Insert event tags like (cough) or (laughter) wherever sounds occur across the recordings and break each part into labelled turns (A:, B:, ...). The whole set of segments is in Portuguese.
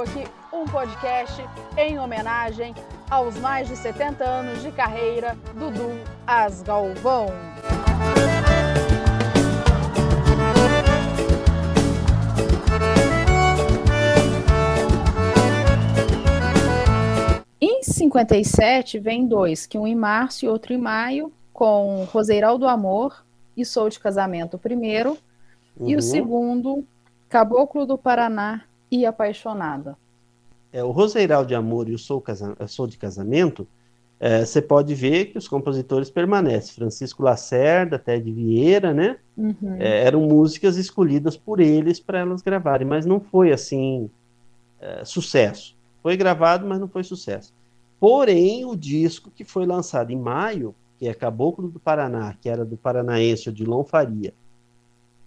A: Aqui um podcast em homenagem aos mais de 70 anos de carreira do Du As Galvão. Em 57 vem dois, que um em março e outro em maio, com Roseiral do Amor e Sou de Casamento primeiro, uhum. e o uhum. segundo, Caboclo do Paraná e apaixonada.
B: É, o Roseiral de Amor e o Sou, Casa... Sou de Casamento, é, você pode ver que os compositores permanecem. Francisco Lacerda, Ted Vieira, né? Uhum. É, eram músicas escolhidas por eles para elas gravarem, mas não foi assim é, sucesso. Foi gravado, mas não foi sucesso. Porém, o disco que foi lançado em maio, que é Caboclo do Paraná, que era do paranaense Odilon Faria,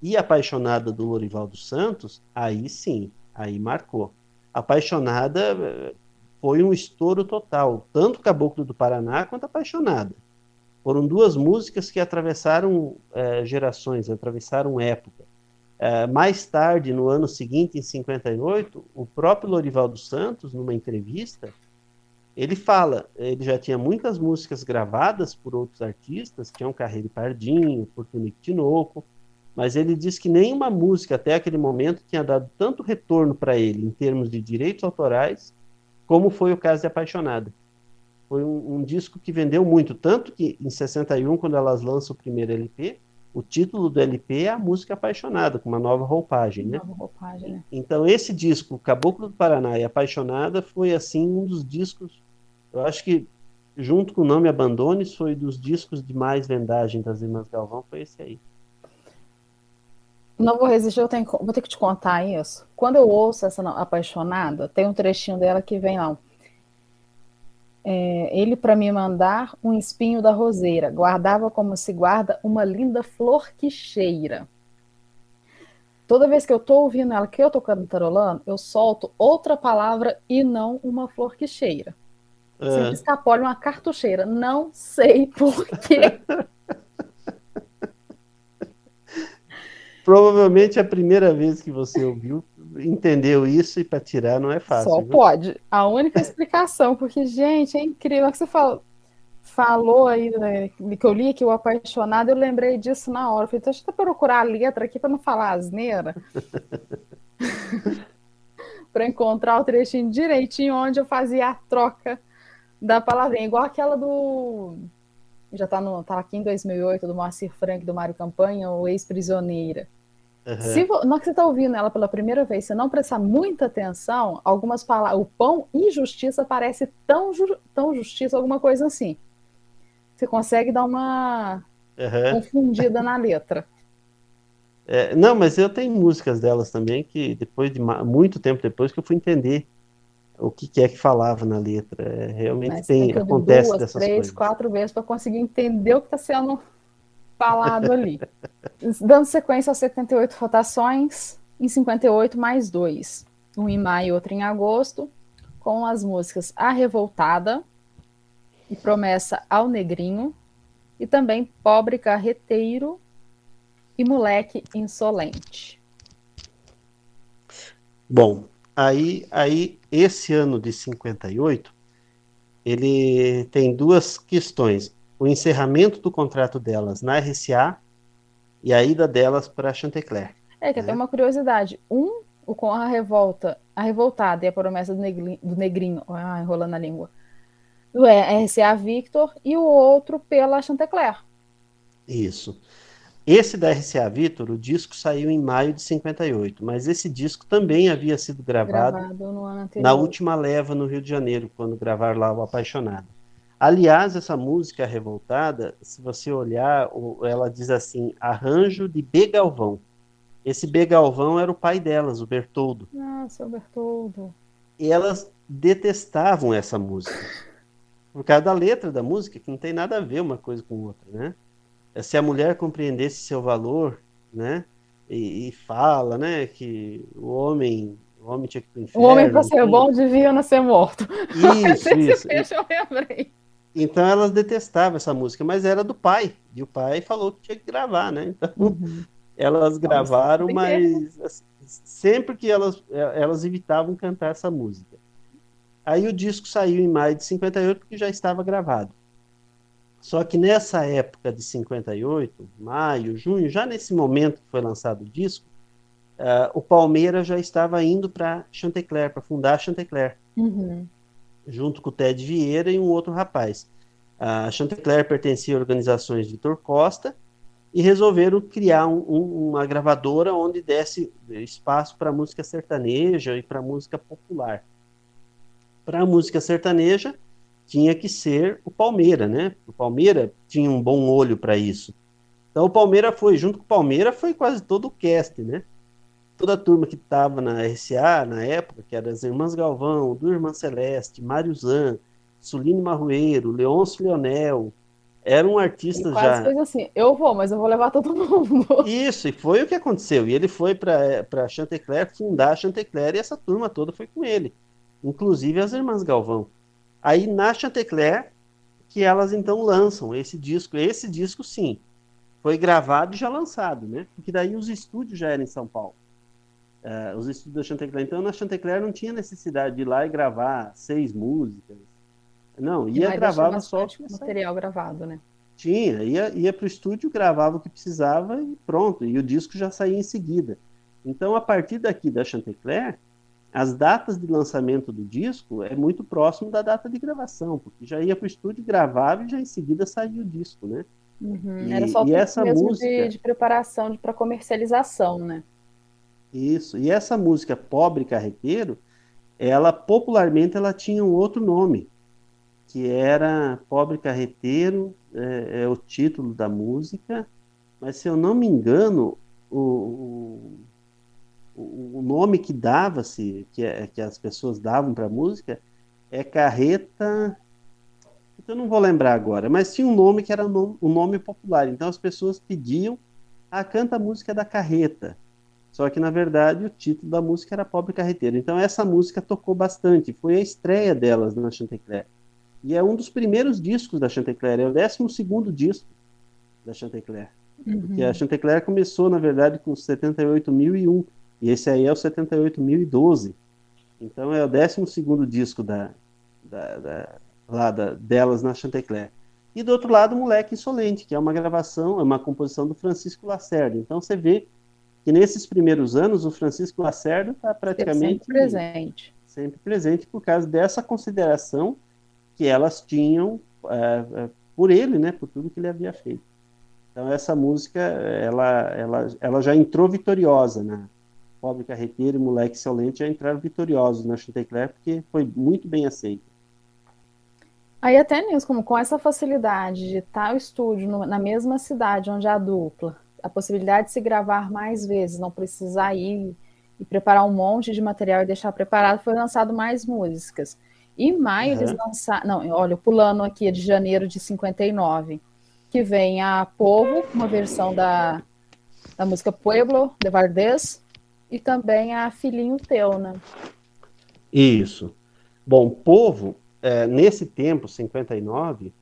B: e Apaixonada do Lorival dos Santos, aí sim, Aí marcou. Apaixonada eh, foi um estouro total, tanto Caboclo do Paraná quanto Apaixonada. Foram duas músicas que atravessaram é, gerações, atravessaram época. É, mais tarde, no ano seguinte, em 58, o próprio Lorival dos Santos, numa entrevista, ele fala, ele já tinha muitas músicas gravadas por outros artistas, tinham Carreiro Pardinho, por Tunico Tinoco, mas ele diz que nenhuma música até aquele momento tinha dado tanto retorno para ele em termos de direitos autorais, como foi o caso de Apaixonada. Foi um, um, disco que vendeu muito, tanto que em 61, quando elas lançam o primeiro LP, o título do LP é a música Apaixonada, com uma nova roupagem, né? Nova roupagem, né? Então esse disco, Caboclo do Paraná e Apaixonada, foi assim um dos discos, eu acho que junto com o nome Abandones, foi dos discos de mais vendagem das Irmãs Galvão, foi esse aí.
A: Não vou resistir, eu tenho, vou ter que te contar isso. Quando eu ouço essa apaixonada, tem um trechinho dela que vem lá. É, ele para me mandar um espinho da roseira, guardava como se guarda uma linda flor que cheira. Toda vez que eu tô ouvindo ela, que eu tô cantarolando, eu solto outra palavra e não uma flor que cheira. É. Sempre escapole uma cartucheira. Não sei por quê. (laughs)
B: Provavelmente é a primeira vez que você ouviu, entendeu isso e para tirar não é fácil.
A: Só viu? pode. A única explicação, porque, gente, é incrível. É que você falou, falou aí, né, que eu li que o apaixonado, eu lembrei disso na hora. Eu falei, deixa eu procurar a letra aqui para não falar asneira. (laughs) para encontrar o trechinho direitinho onde eu fazia a troca da palavrinha, igual aquela do já está no, tá aqui em 2008 do Moacir Frank, do Mário Campanha, o ex-prisioneira. Uhum. Se na hora que você está ouvindo ela pela primeira vez, se não prestar muita atenção, algumas palavras, o pão e justiça parece tão, ju, tão justiça, alguma coisa assim. Você consegue dar uma uhum. confundida na letra. (laughs)
B: É, não, mas eu tenho músicas delas também que depois de muito tempo depois que eu fui entender o que, que é que falava na letra. É, realmente mas tem, tem acontece duas, dessas
A: três,
B: coisas.
A: quatro vezes para conseguir entender o que está sendo falado ali. Dando sequência aos 78 votações, em 58 mais dois. Um em maio e outro em agosto, com as músicas A Revoltada e Promessa ao Negrinho, e também Pobre Carreteiro e Moleque Insolente.
B: Bom, aí, aí esse ano de 58, ele tem duas questões o encerramento do contrato delas na RCA e a ida delas para Chantecler.
A: É, que né? tem uma curiosidade. Um, o com a revolta, a revoltada e a promessa do negrinho, do negrinho ah, enrolando a língua, do RCA Victor, e o outro pela Chantecler.
B: Isso. Esse da RCA Victor, o disco saiu em maio de 58, mas esse disco também havia sido gravado, gravado na última leva no Rio de Janeiro, quando gravaram lá o Apaixonado. Aliás, essa música Revoltada, se você olhar, ela diz assim: arranjo de B. Galvão. Esse B. Galvão era o pai delas, o Bertoldo.
A: Ah, seu Bertoldo.
B: E elas detestavam essa música. Por causa da letra da música, que não tem nada a ver uma coisa com outra, né? Se a mulher compreendesse seu valor, né? E, e fala, né, que o homem o homem tinha que ir pro inferno.
A: O homem, para ser bom, devia nascer morto.
B: Isso, (laughs) isso. Deixa eu lembrei. Então elas detestavam essa música, mas era do pai. E o pai falou que tinha que gravar, né? Então uhum. elas gravaram, mas assim, sempre que elas, é, elas evitavam cantar essa música. Aí o disco saiu em maio de 58, porque já estava gravado. Só que nessa época de 58, maio, junho, já nesse momento que foi lançado o disco, uh, o Palmeiras já estava indo para Chantecler, para fundar Chantecler, uhum. Junto com o Ted Vieira e um outro rapaz. A Chantecler pertencia a organizações Vitor Costa e resolveram criar um, um, uma gravadora onde desse espaço para música sertaneja e para música popular. Para a música sertaneja, tinha que ser o Palmeira, né? O Palmeira tinha um bom olho para isso. Então o Palmeira foi, junto com o Palmeira, foi quase todo o cast, né? Toda a turma que estava na RCA na época, que eram as Irmãs Galvão, do Irmã Celeste, Mário Zan, Suline Marroeiro, Leôncio Leonel, eram artistas já.
A: Fez assim, eu vou, mas eu vou levar todo mundo. (laughs)
B: Isso, e foi o que aconteceu. E ele foi para Chantecler fundar a Chantecler e essa turma toda foi com ele, inclusive as Irmãs Galvão. Aí na Chantecler que elas então lançam esse disco. Esse disco sim, foi gravado e já lançado, né? Porque daí os estúdios já eram em São Paulo uh, os estudos da Chantecler. Então, na Chantecler não tinha necessidade de ir lá e gravar seis músicas. Não, ia gravar só
A: material gravado, né?
B: Tinha, ia, ia para o estúdio, gravava o que precisava e pronto. E o disco já saía em seguida. Então, a partir daqui da Chantecler, as datas de lançamento do disco é muito próximo da data de gravação, porque já ia para o estúdio, gravava e já em seguida saía o disco, né?
A: Uhum, e, era só o essa música de, de preparação para comercialização, né?
B: Isso. E essa música Pobre Carreteiro, ela popularmente ela tinha um outro nome, que era Pobre Carreteiro, é, é o título da música, mas se eu não me engano, o, o, o nome que dava-se, que, é, que as pessoas davam para a música, é Carreta. Eu não vou lembrar agora, mas tinha um nome que era um nome popular. Então as pessoas pediam, a canta a música da carreta. Só que, na verdade, o título da música era Pobre Carreteiro. Então, essa música tocou bastante. Foi a estreia delas na Chantecler. E é um dos primeiros discos da Chantecler. É o 12 disco da Chantecler. Uhum. Porque a Chantecler começou, na verdade, com 78.001. E esse aí é o 78.012. Então, é o 12 disco da, da, da, lá da, delas na Chantecler. E do outro lado, Moleque Insolente, que é uma gravação, é uma composição do Francisco Lacerda. Então, você vê que nesses primeiros anos o Francisco Lacerda está praticamente
A: sempre presente.
B: sempre presente por causa dessa consideração que elas tinham é, é, por ele, né, por tudo que ele havia feito. Então essa música ela, ela, ela já entrou vitoriosa, né? Pobre Carreteiro e Moleque Excelente já entraram vitoriosos na Chantecler porque foi muito bem aceita.
A: Aí até nisso, como com essa facilidade de estar o estúdio no, na mesma cidade onde a dupla a possibilidade de se gravar mais vezes, não precisar ir e preparar um monte de material e deixar preparado, foi lançado mais músicas. E em maio uhum. eles lançaram, não, olha, pulando aqui de janeiro de 59, que vem a Povo, uma versão da, da música Pueblo, de Vardez, e também a Filhinho Teu, né?
B: Isso. Bom, Povo, é, nesse tempo, 59,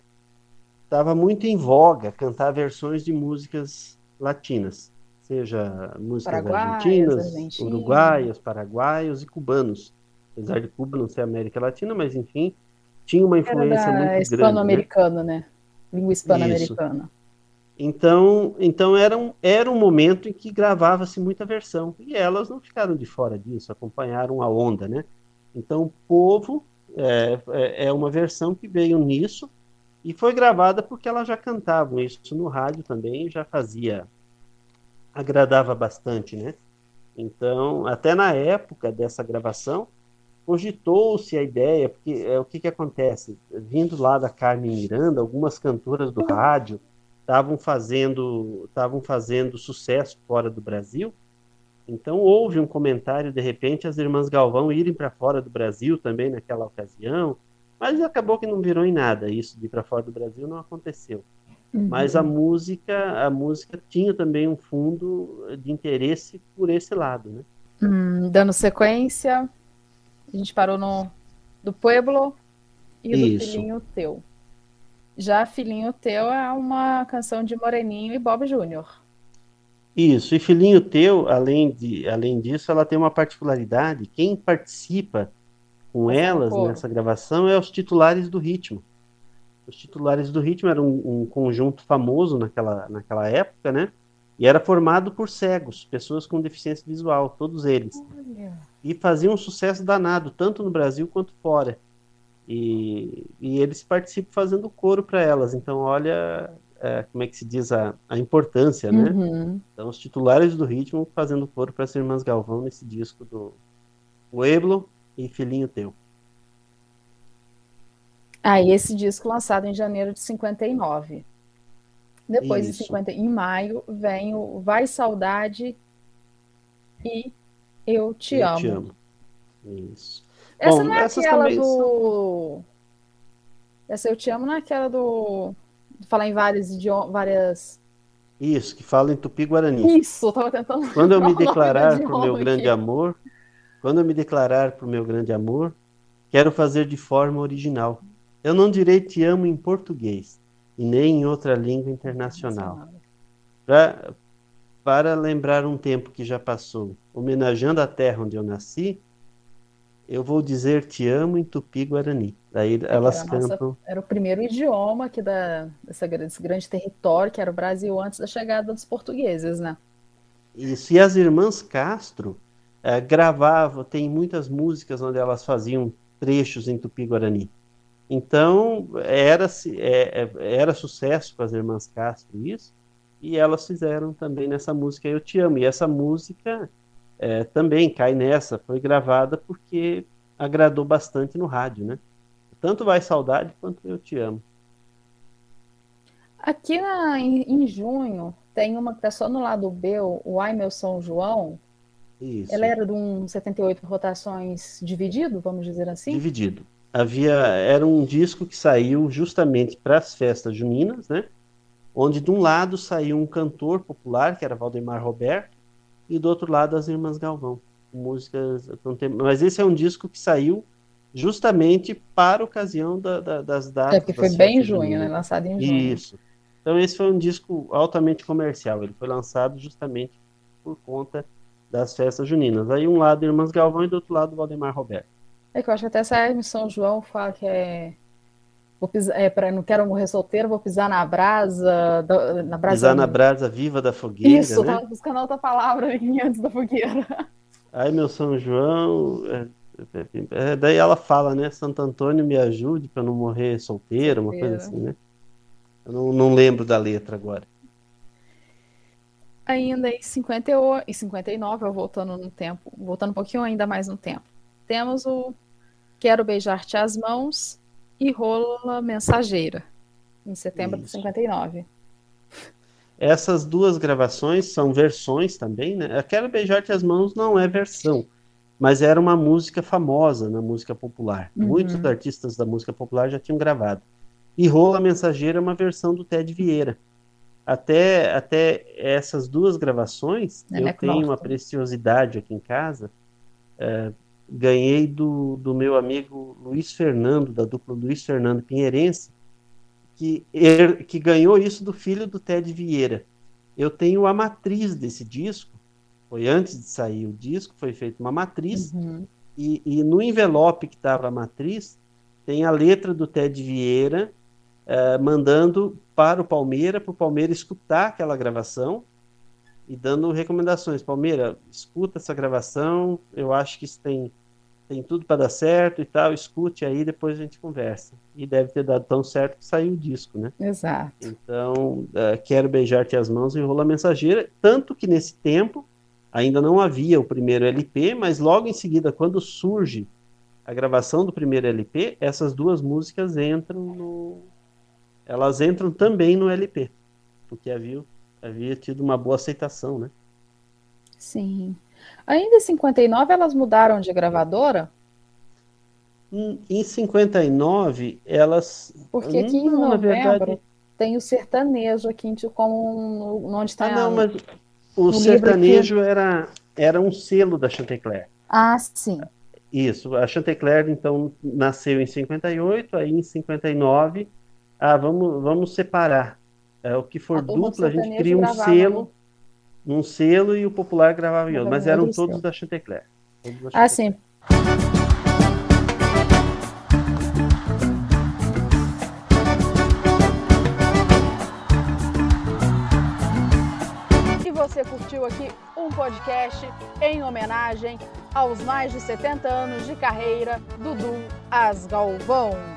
B: estava muito em voga cantar versões de músicas latinas, seja músicas argentinas, uruguaias, paraguaios e cubanos. Apesar de Cuba não ser América Latina, mas enfim, tinha uma influência muito grande.
A: Hispano-americana, né? né? Língua hispano-americana.
B: Então, então era, um, era um momento em que gravava-se muita versão. E elas não ficaram de fora disso, acompanharam a onda, né? Então, o Povo é, é, é uma versão que veio nisso, e foi gravada porque elas já cantavam isso no rádio também, já fazia, agradava bastante, né? Então, até na época dessa gravação, cogitou-se a ideia, porque é, o que, que acontece? Vindo lá da Carmen Miranda, algumas cantoras do rádio estavam fazendo, estavam fazendo sucesso fora do Brasil, Então houve um comentário, de repente, as irmãs Galvão irem para fora do Brasil também naquela ocasião, mas acabou que não virou em nada. Isso de ir para fora do Brasil não aconteceu. Uhum. Mas a música, a música tinha também um fundo de interesse por esse lado, né?
A: Hum, dando sequência, a gente parou no do Pueblo e do Isso. Filhinho Teu. Já Filhinho Teu é uma canção de Moreninho e Bob Júnior.
B: Isso, e Filhinho Teu, além, de, além disso, ela tem uma particularidade. Quem participa com elas nessa gravação é os titulares do ritmo. Os titulares do ritmo eram um, um, conjunto famoso naquela, naquela época, né? E era formado por cegos, pessoas com deficiência visual, todos eles. Olha. E faziam um sucesso danado, tanto no Brasil quanto fora. E, e eles participam fazendo coro para elas. Então, olha é, como é que se diz a, a importância, né? Uhum. Então, os titulares do ritmo fazendo coro para as irmãs Galvão nesse disco do Pueblo e Filhinho Teu.
A: Ah, e esse disco lançado em janeiro de 59. Depois Isso. de 50, em maio, vem o Vai Saudade e Eu Te Eu Amo. Te amo.
B: Isso.
A: Essa Bom, não é aquela do. Essa Eu Te Amo não é aquela do falar em vários idiomas, várias.
B: Isso, que fala em tupi-guarani.
A: Isso, eu tava tentando.
B: Quando eu me declarar pro meu grande amor, quando eu me declarar pro meu grande amor, quero fazer de forma original. Eu não direi te amo em português e nem em outra língua internacional. Pra, para lembrar um tempo que já passou, homenageando a terra onde eu nasci, eu vou dizer te amo em tupi-guarani. Daí é elas era cantam. Nossa,
A: era o primeiro idioma aqui da, dessa, desse grande território que era o Brasil antes da chegada dos portugueses, né?
B: Isso. E as irmãs Castro é, gravavam, tem muitas músicas onde elas faziam trechos em tupi-guarani. Então era, é, é, era sucesso para as irmãs Castro isso, e elas fizeram também nessa música Eu Te Amo. E essa música é, também cai nessa, foi gravada porque agradou bastante no rádio, né? Tanto Vai Saudade quanto Eu Te Amo.
A: Aqui na, em, em, junho tem uma que tá só no lado B, o Ai Meu São João. Isso. Ela era de um 78 rotações dividido, vamos dizer assim?
B: Dividido. Havia, era um disco que saiu justamente para as festas juninas, né? Onde de um lado saiu um cantor popular, que era Valdemar Roberto, e do outro lado as Irmãs Galvão. Músicas. Mas esse é um disco que saiu justamente para a ocasião da, da, das datas.
A: É, porque foi bem em junho, né? Lançado em junho.
B: Isso. Então esse foi um disco altamente comercial. Ele foi lançado justamente por conta das festas juninas. Aí um lado Irmãs Galvão e do outro lado Valdemar Roberto.
A: É que eu acho que até essa em São João fala que é Vou pisar, é, para não quero morrer solteiro, vou pisar na brasa, na brasa.
B: Pisar na brasa viva da fogueira.
A: Isso,
B: né?
A: tava buscando outra palavra (laughs) antes da fogueira.
B: Ai, meu São João, é, é, daí ela fala, né? Santo Antônio me ajude para não morrer solteiro, uma coisa assim, né? Eu não, não lembro da letra agora.
A: Ainda em 58 e 59, eu voltando no tempo, voltando um pouquinho ainda mais no tempo. Temos o Quero Beijar-te as Mãos e Rola Mensageira, em setembro Isso. de 59.
B: Essas duas gravações são versões também, né? Quero Beijar-te as Mãos não é versão mas era uma música famosa na música popular. Uhum. Muitos artistas da música popular já tinham gravado. E Rola Mensageira é uma versão do Ted Vieira. Até, até essas duas gravações, é eu tenho uma preciosidade aqui em casa. É, ganhei do, do meu amigo Luiz Fernando, da dupla Luiz Fernando Pinheirense, que, er, que ganhou isso do filho do Ted Vieira. Eu tenho a matriz desse disco, foi antes de sair o disco, foi feita uma matriz, uhum. e, e, no envelope que estava a matriz, tem a letra do Ted Vieira uh, mandando para o Palmeira, para o Palmeira escutar aquela gravação e dando recomendações. Palmeira, escuta essa gravação, eu acho que isso tem, tem tudo para dar certo e tal, escute aí, depois a gente conversa. E deve ter dado tão certo que saiu o disco, né?
A: Exato.
B: Então, uh, quero beijar-te as mãos e rola mensageira, tanto que nesse tempo ainda não havia o primeiro LP, mas logo em seguida, quando surge a gravação do primeiro LP, essas duas músicas entram no. Elas entram também no LP, porque havia, havia tido uma boa aceitação, né?
A: Sim. Ainda em 59 elas mudaram de gravadora?
B: Em 59 elas.
A: Porque aqui em novembro verdade... tem o sertanejo aqui como onde está.
B: Ah, não, mas o sertanejo era, era um selo da Chantecler.
A: Ah, sim.
B: Isso, a Chantecler então nasceu em 58, aí em 59, ah, vamos, vamos separar. É, o que for a dupla, a gente cria um selo, um selo e o popular gravava em outro, mas eram todos da Chantecler.
A: Todos da Chantecler. Ah, sim. você curtiu aqui um podcast em homenagem aos mais de 70 anos de carreira do Dudu Asgalvão.